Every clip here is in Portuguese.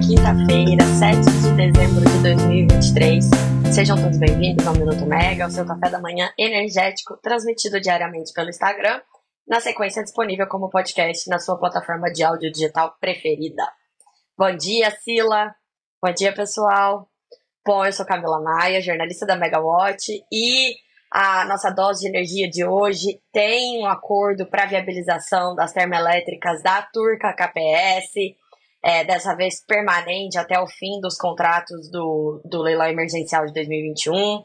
quinta-feira, 7 de dezembro de 2023. Sejam todos bem-vindos ao Minuto Mega, o seu café da manhã energético, transmitido diariamente pelo Instagram, na sequência disponível como podcast na sua plataforma de áudio digital preferida. Bom dia, Sila! Bom dia, pessoal! Bom, eu sou Camila Maia, jornalista da Megawatt, e a nossa dose de energia de hoje tem um acordo para viabilização das termoelétricas da Turca KPS, é, dessa vez permanente até o fim dos contratos do, do leilão emergencial de 2021.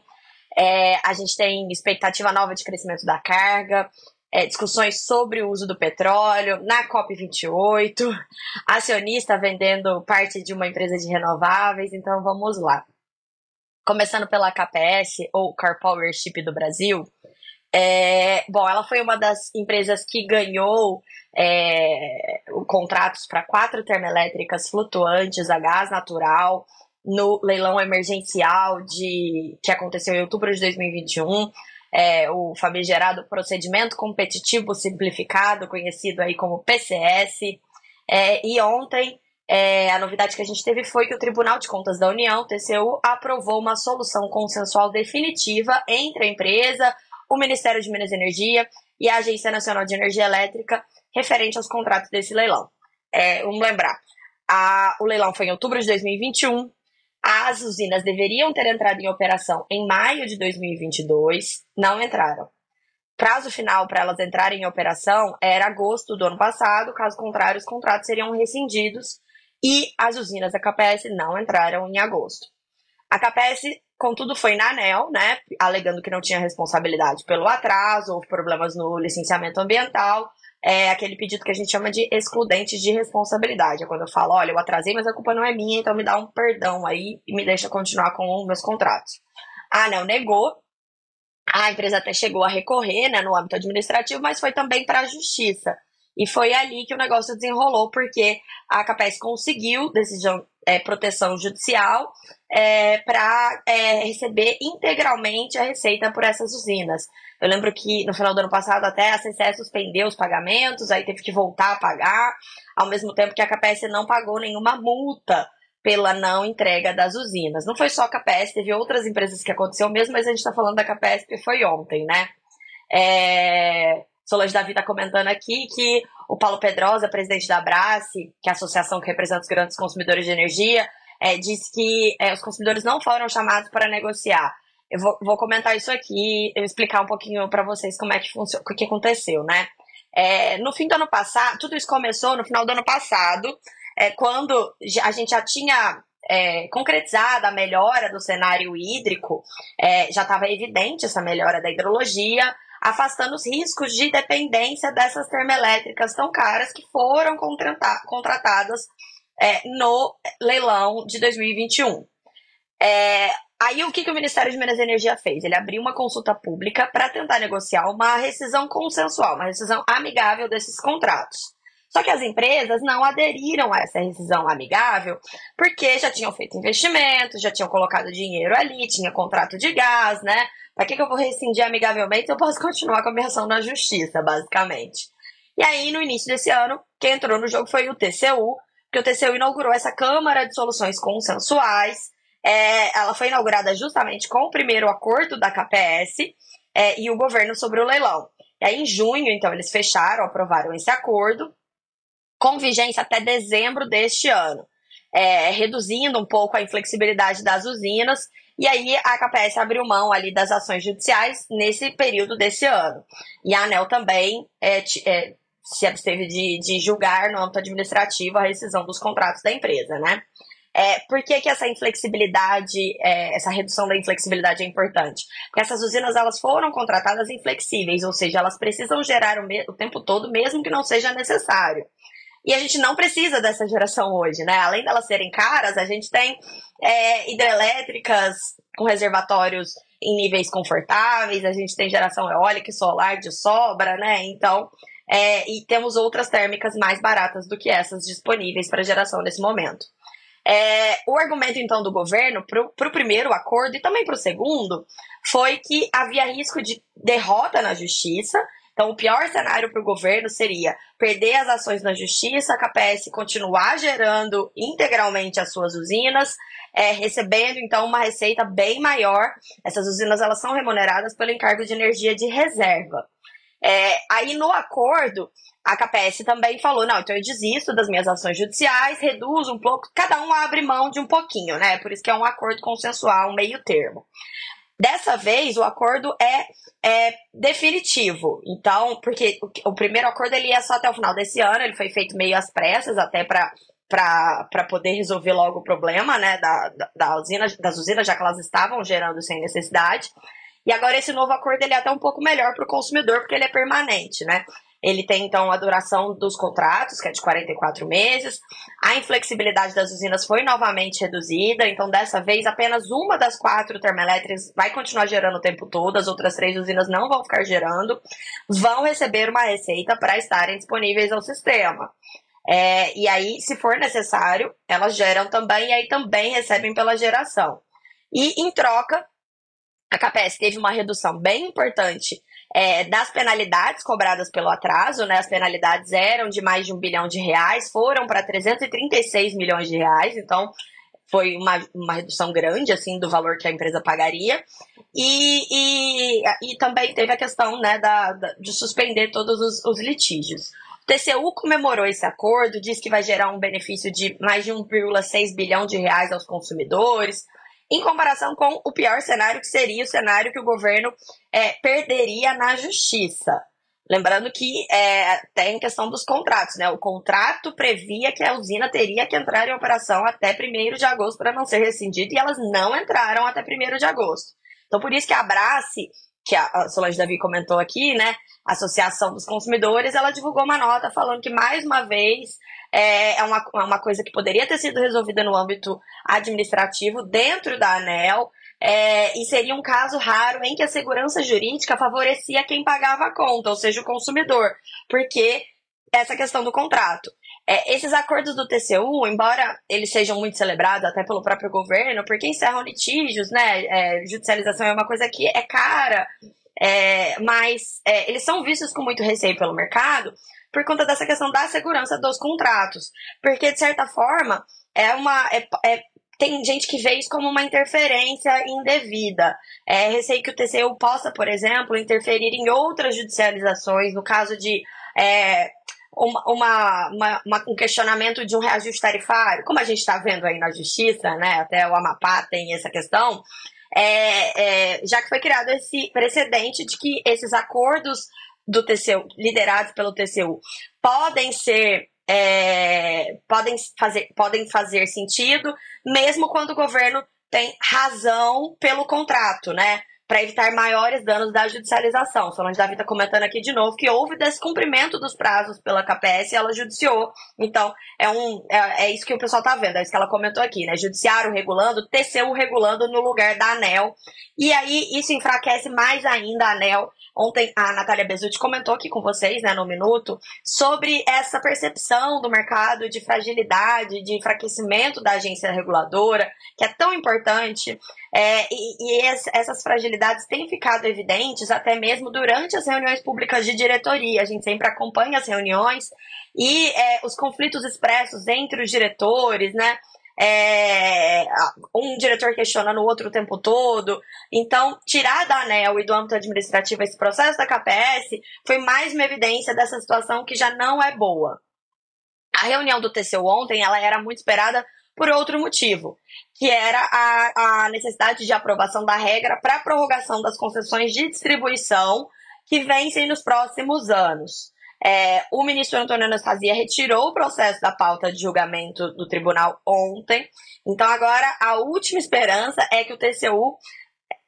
É, a gente tem expectativa nova de crescimento da carga, é, discussões sobre o uso do petróleo na COP28, acionista vendendo parte de uma empresa de renováveis, então vamos lá. Começando pela KPS, ou Car Powership do Brasil, é, bom, ela foi uma das empresas que ganhou é, contratos para quatro termoelétricas flutuantes a gás natural no leilão emergencial de que aconteceu em outubro de 2021. É, o famigerado procedimento competitivo simplificado, conhecido aí como PCS. É, e ontem é, a novidade que a gente teve foi que o Tribunal de Contas da União, TCU, aprovou uma solução consensual definitiva entre a empresa, o Ministério de Minas e Energia e a Agência Nacional de Energia Elétrica referente aos contratos desse leilão. É, vamos lembrar, a, o leilão foi em outubro de 2021, as usinas deveriam ter entrado em operação em maio de 2022, não entraram. Prazo final para elas entrarem em operação era agosto do ano passado, caso contrário, os contratos seriam rescindidos e as usinas da KPS não entraram em agosto. A KPS Contudo, foi na ANEL, né, alegando que não tinha responsabilidade pelo atraso, houve problemas no licenciamento ambiental, é aquele pedido que a gente chama de excludente de responsabilidade. É quando eu falo, olha, eu atrasei, mas a culpa não é minha, então me dá um perdão aí e me deixa continuar com meus contratos. A ANEL negou, a empresa até chegou a recorrer né, no âmbito administrativo, mas foi também para a justiça. E foi ali que o negócio desenrolou, porque a CAPES conseguiu decisão, é, proteção judicial é, para é, receber integralmente a receita por essas usinas. Eu lembro que no final do ano passado até a CCE suspendeu os pagamentos, aí teve que voltar a pagar, ao mesmo tempo que a KPS não pagou nenhuma multa pela não entrega das usinas. Não foi só a KPS, teve outras empresas que aconteceu mesmo, mas a gente está falando da KPS que foi ontem, né? É... Solange Davi está comentando aqui que o Paulo Pedrosa, presidente da Abrace, que é a associação que representa os grandes consumidores de energia, é, disse que é, os consumidores não foram chamados para negociar. Eu vou, vou comentar isso aqui, eu explicar um pouquinho para vocês como é que funciona, o que aconteceu, né? É, no fim do ano passado, tudo isso começou no final do ano passado, é, quando a gente já tinha é, concretizado a melhora do cenário hídrico, é, já estava evidente essa melhora da hidrologia, afastando os riscos de dependência dessas termoelétricas tão caras que foram contratadas é, no leilão de 2021. É, aí o que, que o Ministério de Minas e Energia fez? Ele abriu uma consulta pública para tentar negociar uma rescisão consensual, uma rescisão amigável desses contratos. Só que as empresas não aderiram a essa rescisão amigável porque já tinham feito investimentos, já tinham colocado dinheiro ali, tinha contrato de gás, né? Para que, que eu vou rescindir amigavelmente eu posso continuar com a minha ação na justiça, basicamente? E aí, no início desse ano, quem entrou no jogo foi o TCU, que o TCU inaugurou essa Câmara de Soluções Consensuais. É, ela foi inaugurada justamente com o primeiro acordo da KPS é, e o governo sobre o leilão. E aí, em junho, então, eles fecharam, aprovaram esse acordo, com vigência até dezembro deste ano, é, reduzindo um pouco a inflexibilidade das usinas. E aí a KPS abriu mão ali das ações judiciais nesse período desse ano. E a ANEL também é, é, se absteve de, de julgar no âmbito administrativo a rescisão dos contratos da empresa, né? É, por que, que essa inflexibilidade, é, essa redução da inflexibilidade é importante? Porque essas usinas elas foram contratadas inflexíveis, ou seja, elas precisam gerar o, o tempo todo, mesmo que não seja necessário. E a gente não precisa dessa geração hoje, né? Além delas serem caras, a gente tem é, hidrelétricas com reservatórios em níveis confortáveis, a gente tem geração eólica e solar de sobra, né? Então, é, e temos outras térmicas mais baratas do que essas disponíveis para geração nesse momento. É, o argumento, então, do governo para o primeiro acordo e também para o segundo foi que havia risco de derrota na justiça Então, o pior cenário para o governo seria perder as ações na justiça, a KPS continuar gerando integralmente as suas usinas, é, recebendo então uma receita bem maior. Essas usinas elas são remuneradas pelo encargo de energia de reserva. É, aí no acordo, a KPS também falou: não, então eu desisto das minhas ações judiciais, reduzo um pouco, cada um abre mão de um pouquinho, né? Por isso que é um acordo consensual, um meio termo. Dessa vez, o acordo é, é definitivo. Então, porque o, o, primeiro acordo ele ia só até o final desse ano, ele foi feito meio às pressas, até para para poder resolver logo o problema né, da, da, da usina, das usinas, já que elas estavam gerando sem necessidade. E agora esse novo acordo ele é até um pouco melhor para o consumidor, porque ele é permanente, né? Ele tem, então, a duração dos contratos, que é de 44 meses. A inflexibilidade das usinas foi novamente reduzida, então, dessa vez, apenas uma das quatro termoelétricas vai continuar gerando o tempo todo, as outras três usinas não vão ficar gerando, vão receber uma receita para estarem disponíveis ao sistema. É, e aí, se for necessário, elas geram também, e aí também recebem pela geração. E, em troca, a KPS teve uma redução bem importante é, das penalidades cobradas pelo atraso, né? As penalidades eram de mais de um bilhão de reais, foram para 336 milhões de reais, então foi uma, uma redução grande, assim, do valor que a empresa pagaria. E, e, e também teve a questão, né, da, da de suspender todos os, os litígios. O TCU comemorou esse acordo, diz que vai gerar um benefício de mais de 1,6 bilhão de reais aos consumidores, em comparação com o pior cenário, que seria o cenário que o governo é, perderia na justiça. Lembrando que é, tem questão dos contratos, né? O contrato previa que a usina teria que entrar em operação até 1 de agosto para não ser rescindido e elas não entraram até 1 de agosto. Então, por isso que a Abrace, que a Solange Davi comentou aqui, né? A Associação dos Consumidores, ela divulgou uma nota falando que, mais uma vez, é, é uma, é uma coisa que poderia ter sido resolvida no âmbito administrativo dentro da ANEL. É, e seria um caso raro em que a segurança jurídica favorecia quem pagava a conta, ou seja, o consumidor, porque essa questão do contrato. É, esses acordos do TCU, embora eles sejam muito celebrados até pelo próprio governo, porque encerram litígios, né? É, judicialização é uma coisa que é cara, é, mas é, eles são vistos com muito receio pelo mercado, por conta dessa questão da segurança dos contratos. Porque, de certa forma, é uma. É, é, tem gente que vê isso como uma interferência indevida. É receio que o TCU possa, por exemplo, interferir em outras judicializações, no caso de é, uma, uma, uma, um questionamento de um reajuste tarifário, como a gente está vendo aí na justiça, né? Até o Amapá tem essa questão. É, é, já que foi criado esse precedente de que esses acordos do TCU, liderados pelo TCU, podem ser é, podem, fazer, podem fazer sentido, mesmo quando o governo tem razão pelo contrato, né? Para evitar maiores danos da judicialização. Solange Davi está comentando aqui de novo que houve descumprimento dos prazos pela KPS e ela judiciou. Então, é, um, é, é isso que o pessoal está vendo, é isso que ela comentou aqui, né? Judiciário regulando, TCU regulando no lugar da ANEL. E aí, isso enfraquece mais ainda a ANEL Ontem a Natália Bezutti comentou aqui com vocês, né, no Minuto, sobre essa percepção do mercado de fragilidade, de enfraquecimento da agência reguladora, que é tão importante. É, e, e essas fragilidades têm ficado evidentes até mesmo durante as reuniões públicas de diretoria. A gente sempre acompanha as reuniões e é, os conflitos expressos entre os diretores, né? é, um diretor questionando o outro o tempo todo. Então, tirar da ANEL e do âmbito administrativo esse processo da KPS foi mais uma evidência dessa situação que já não é boa. A reunião do TCU ontem ela era muito esperada por outro motivo, que era a, a necessidade de aprovação da regra para prorrogação das concessões de distribuição que vencem nos próximos anos. É, o ministro Antônio Anastasia retirou o processo da pauta de julgamento do tribunal ontem. Então, agora, a última esperança é que o TCU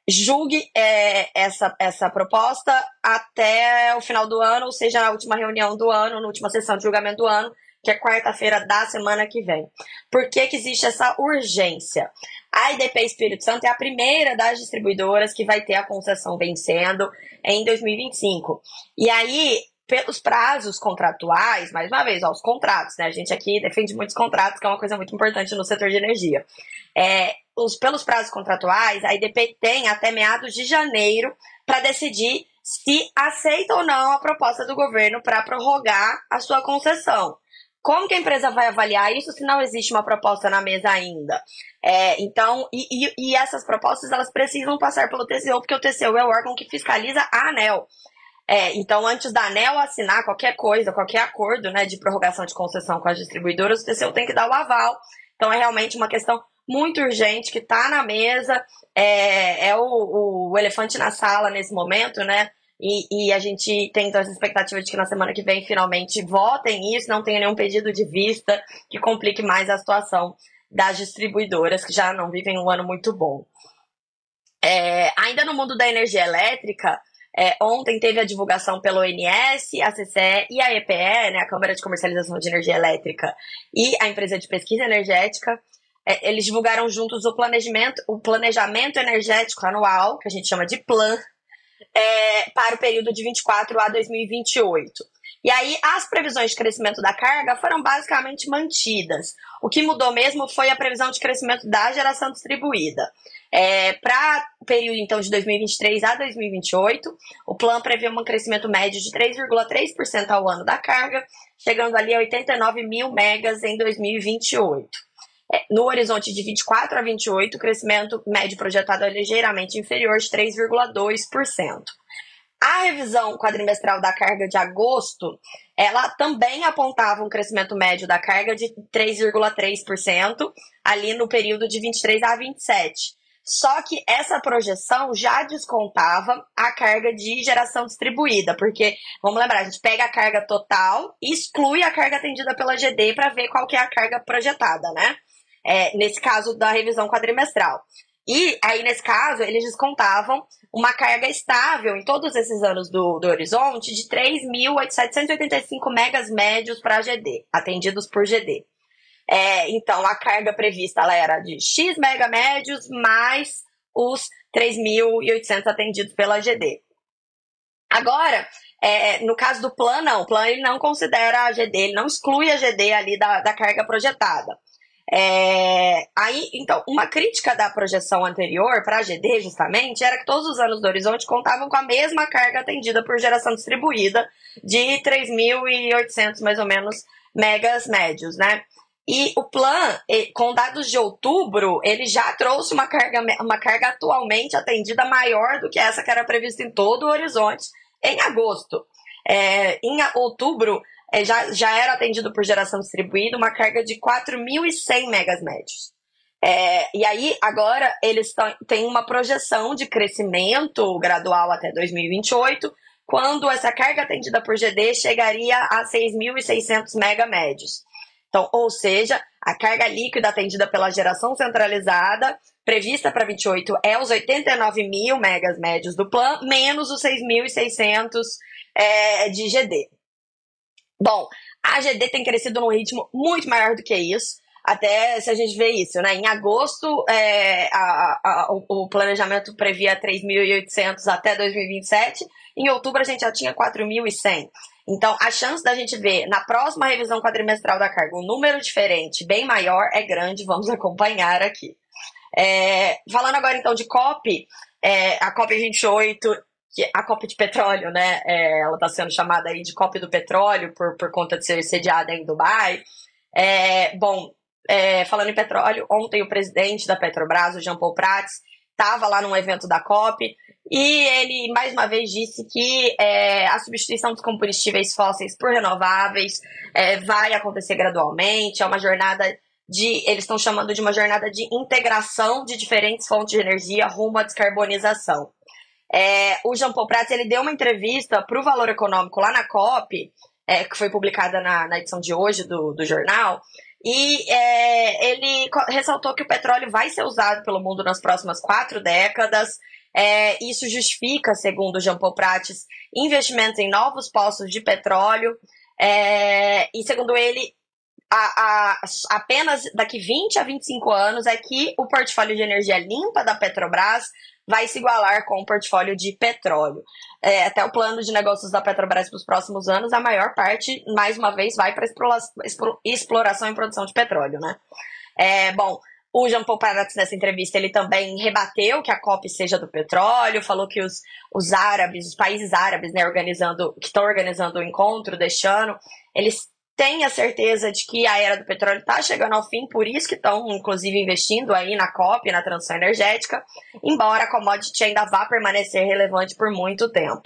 julgue é, essa, essa proposta até o final do ano, ou seja, na última reunião do ano, na última sessão de julgamento do ano, que é quarta-feira da semana que vem. Por que, que existe essa urgência? A IDP Espírito Santo é a primeira das distribuidoras que vai ter a concessão vencendo em 2025. E aí, pelos prazos contratuais, mais uma vez, ó, os contratos, né? A gente aqui defende muitos contratos, que é uma coisa muito importante no setor de energia. É, os, pelos prazos contratuais, a IDP tem até meados de janeiro para decidir se aceita ou não a proposta do governo para prorrogar a sua concessão. Como que a empresa vai avaliar isso se não existe uma proposta na mesa ainda? É, então, e, e, e, essas propostas elas precisam passar pelo TCU, porque o TCU é o órgão que fiscaliza a ANEL. É, então, antes da ANEL assinar qualquer coisa, qualquer acordo né, de prorrogação de concessão com as distribuidoras, o TCU tem que dar o aval. Então, é realmente uma questão muito urgente que está na mesa, é, é o, o elefante na sala nesse momento, né? E, e, a gente tem então essa expectativa de que na semana que vem finalmente votem isso, não tenha nenhum pedido de vista que complique mais a situação das distribuidoras, que já não vivem um ano muito bom. É, ainda no mundo da energia elétrica, é, ontem teve a divulgação pelo ONS, a CCE e a EPE, né, a Câmara de Comercialização de Energia Elétrica e a empresa de pesquisa energética. É, eles divulgaram juntos o planejamento, o planejamento energético anual, que a gente chama de PLAN, é, para o período de 24 a 2028. E aí, as previsões de crescimento da carga foram basicamente mantidas. O que mudou mesmo foi a previsão de crescimento da geração distribuída. É, para o período, então, de 2023 a 2028, o plano prevê um crescimento médio de 3,3% ao ano da carga, chegando ali a 89 mil megas em 2028. É, no horizonte de 24 a 28, o crescimento médio projetado é ligeiramente inferior de 3,2%. A revisão quadrimestral da carga de agosto, ela também apontava um crescimento médio da carga de 3,3% ali no período de 23 a 27. Só que essa projeção já descontava a carga de geração distribuída, porque, vamos lembrar, a gente pega a carga total e exclui a carga atendida pela GD para ver qual que é a carga projetada, né? É, nesse caso da revisão quadrimestral. E aí, nesse caso, eles descontavam uma carga estável em todos esses anos do, do horizonte de 3.785 megas médios para GD, atendidos por GD. É, então, a carga prevista ela era de X mega médios mais os 3.800 atendidos pela GD. Agora, é, no caso do plano, não, o plano ele não considera a GD, ele não exclui a GD ali da, da carga projetada. É, aí, então, uma crítica da projeção anterior para a GD, justamente, era que todos os anos do Horizonte contavam com a mesma carga atendida por geração distribuída de 3.800, mais ou menos, megas médios, né? E o plan, com dados de outubro, ele já trouxe uma carga, uma carga atualmente atendida maior do que essa que era prevista em todo o horizonte em agosto. É, em outubro, é, já, já era atendido por geração distribuída uma carga de 4.100 megas médios. É, e aí, agora, eles têm uma projeção de crescimento gradual até 2028, quando essa carga atendida por GD chegaria a 6.600 mega médios. Então, ou seja, a carga líquida atendida pela geração centralizada, prevista para 28, é os 89 mil megas médios do plano, menos os 6.600 é, de GD. Bom, a GD tem crescido num ritmo muito maior do que isso. Até se a gente vê isso, né? Em agosto, é, a, a, o, o planejamento previa 3.800 até 2027. Em outubro, a gente já tinha 4.100. Então, a chance da gente ver na próxima revisão quadrimestral da carga um número diferente, bem maior, é grande. Vamos acompanhar aqui. É, falando agora então de COP, é, a COP28 que a COP de petróleo, né, é, ela está sendo chamada aí de COP do petróleo por, por conta de ser sediada em Dubai. É, bom, é, falando em petróleo, ontem o presidente da Petrobras, o Jean Paul Prats, estava lá num evento da COP e ele mais uma vez disse que é, a substituição dos combustíveis fósseis por renováveis é, vai acontecer gradualmente, é uma jornada de, eles estão chamando de uma jornada de integração de diferentes fontes de energia rumo à descarbonização. É, o Jean Paul Prats ele deu uma entrevista para o Valor Econômico lá na COP, é, que foi publicada na, na, edição de hoje do, do jornal, e é, ele ressaltou que o petróleo vai ser usado pelo mundo nas próximas quatro décadas. É, isso justifica, segundo Jean Paul Prats, investimentos em novos poços de petróleo. É, e segundo ele, a, a, apenas daqui 20 a 25 anos é que o portfólio de energia limpa da Petrobras vai se igualar com o portfólio de petróleo. É, até o plano de negócios da Petrobras para os próximos anos, a maior parte, mais uma vez, vai para exploração e produção de petróleo, né? É, bom, O Jean Paul Prats, nessa entrevista, ele também rebateu que a COP seja do petróleo, falou que os, os árabes, os países árabes, né, organizando, que estão organizando o encontro deste ano, eles têm a certeza de que a era do petróleo está chegando ao fim, por isso que estão, inclusive, investindo aí na COP, na transição energética, embora a commodity ainda vá permanecer relevante por muito tempo.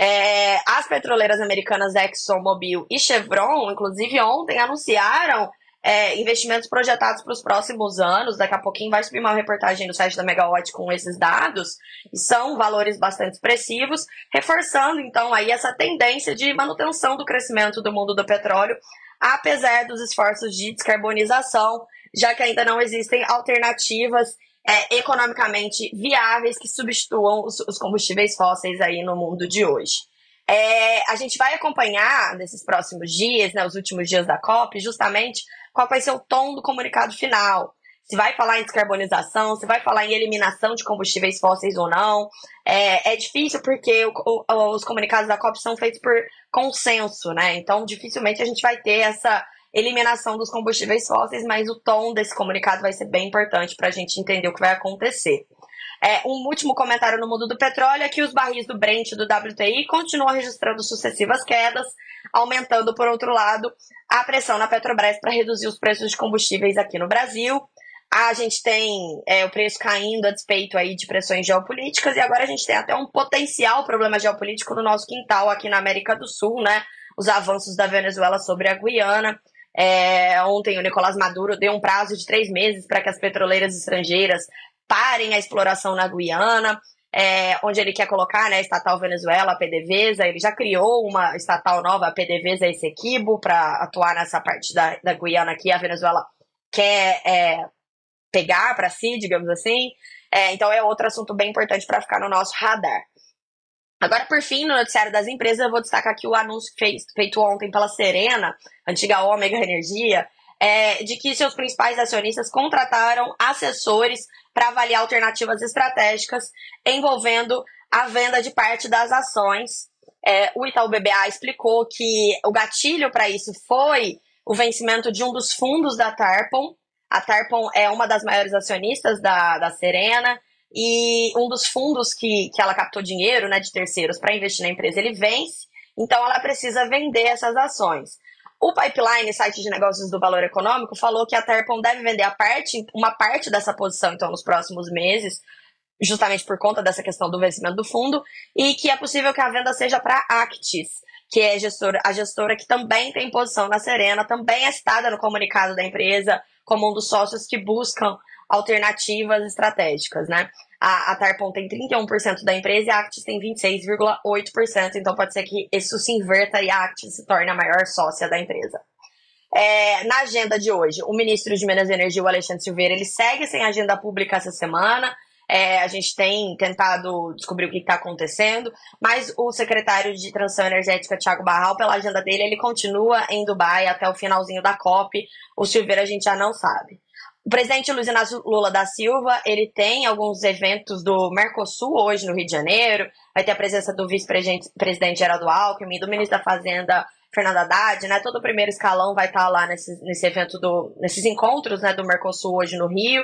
É, as petroleiras americanas ExxonMobil e Chevron, inclusive ontem, anunciaram é, investimentos projetados para os próximos anos. Daqui a pouquinho vai subir uma reportagem no site da Megawatt com esses dados. E são valores bastante expressivos, reforçando então aí essa tendência de manutenção do crescimento do mundo do petróleo, apesar dos esforços de descarbonização, já que ainda não existem alternativas é, economicamente viáveis que substituam os, os combustíveis fósseis aí no mundo de hoje. É, a gente vai acompanhar nesses próximos dias, né, os últimos dias da COP, justamente qual vai ser o tom do comunicado final. Se vai falar em descarbonização, se vai falar em eliminação de combustíveis fósseis ou não. É, é difícil porque o, o, os comunicados da COP são feitos por consenso, né? Então, dificilmente a gente vai ter essa eliminação dos combustíveis fósseis, mas o tom desse comunicado vai ser bem importante para a gente entender o que vai acontecer. É, um último comentário no mundo do petróleo é que os barris do Brent e do WTI continuam registrando sucessivas quedas, aumentando, por outro lado, a pressão na Petrobras para reduzir os preços de combustíveis aqui no Brasil. A gente tem é, o preço caindo a despeito aí de pressões geopolíticas e agora a gente tem até um potencial problema geopolítico no nosso quintal aqui na América do Sul, né? Os avanços da Venezuela sobre a Guiana. É, ontem o Nicolás Maduro deu um prazo de três meses para que as petroleiras estrangeiras parem a exploração na Guiana, é, onde ele quer colocar né, a estatal Venezuela, a PDVSA. Ele já criou uma estatal nova, a PDVSA Essequibo, para atuar nessa parte da, da Guiana que a Venezuela quer é, pegar para si, digamos assim. É, então é outro assunto bem importante para ficar no nosso radar. Agora, por fim, no noticiário das empresas, eu vou destacar aqui o anúncio feito ontem pela Serena, antiga Ômega Energia, é, de que seus principais acionistas contrataram assessores para avaliar alternativas estratégicas envolvendo a venda de parte das ações. É, o Itaú BBA explicou que o gatilho para isso foi o vencimento de um dos fundos da Tarpon. A Tarpon é uma das maiores acionistas da, da Serena e um dos fundos que, que ela captou dinheiro né, de terceiros para investir na empresa, ele vence, então ela precisa vender essas ações. O Pipeline, site de negócios do Valor Econômico, falou que a Terpon deve vender a parte, uma parte dessa posição, então, nos próximos meses, justamente por conta dessa questão do vencimento do fundo, e que é possível que a venda seja para a Actis, que é a gestora, a gestora que também tem posição na Serena, também é citada no comunicado da empresa como um dos sócios que buscam alternativas estratégicas, né? A, a Tarpon tem 31% da empresa e a Actis tem 26,8%, então pode ser que isso se inverta e a Actis se torne a maior sócia da empresa. É, na agenda de hoje, o ministro de Minas e Energia, o Alexandre Silveira, ele segue sem agenda pública essa semana. É, a gente tem tentado descobrir o que está acontecendo, mas o secretário de Transição Energética, Thiago Barral, pela agenda dele, ele continua em Dubai até o finalzinho da COP. O Silveira a gente já não sabe. O presidente Luiz Inácio Lula da Silva, ele tem alguns eventos do Mercosul hoje no Rio de Janeiro, vai ter a presença do vice-presidente Geraldo Alckmin, do ministro da Fazenda Fernando Haddad, né? Todo o primeiro escalão vai estar lá nesse, nesse evento do, nesses encontros, né, do Mercosul hoje no Rio.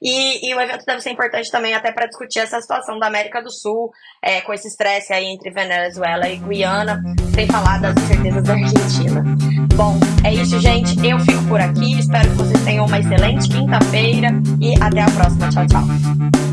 E, e, o evento deve ser importante também até para discutir essa situação da América do Sul, é, com esse estresse aí entre Venezuela e Guiana, sem falar das incertezas da Argentina. Bom, é isso, gente. Eu fico por aqui. Espero que vocês tenham uma excelente quinta-feira e até a próxima. Tchau, tchau.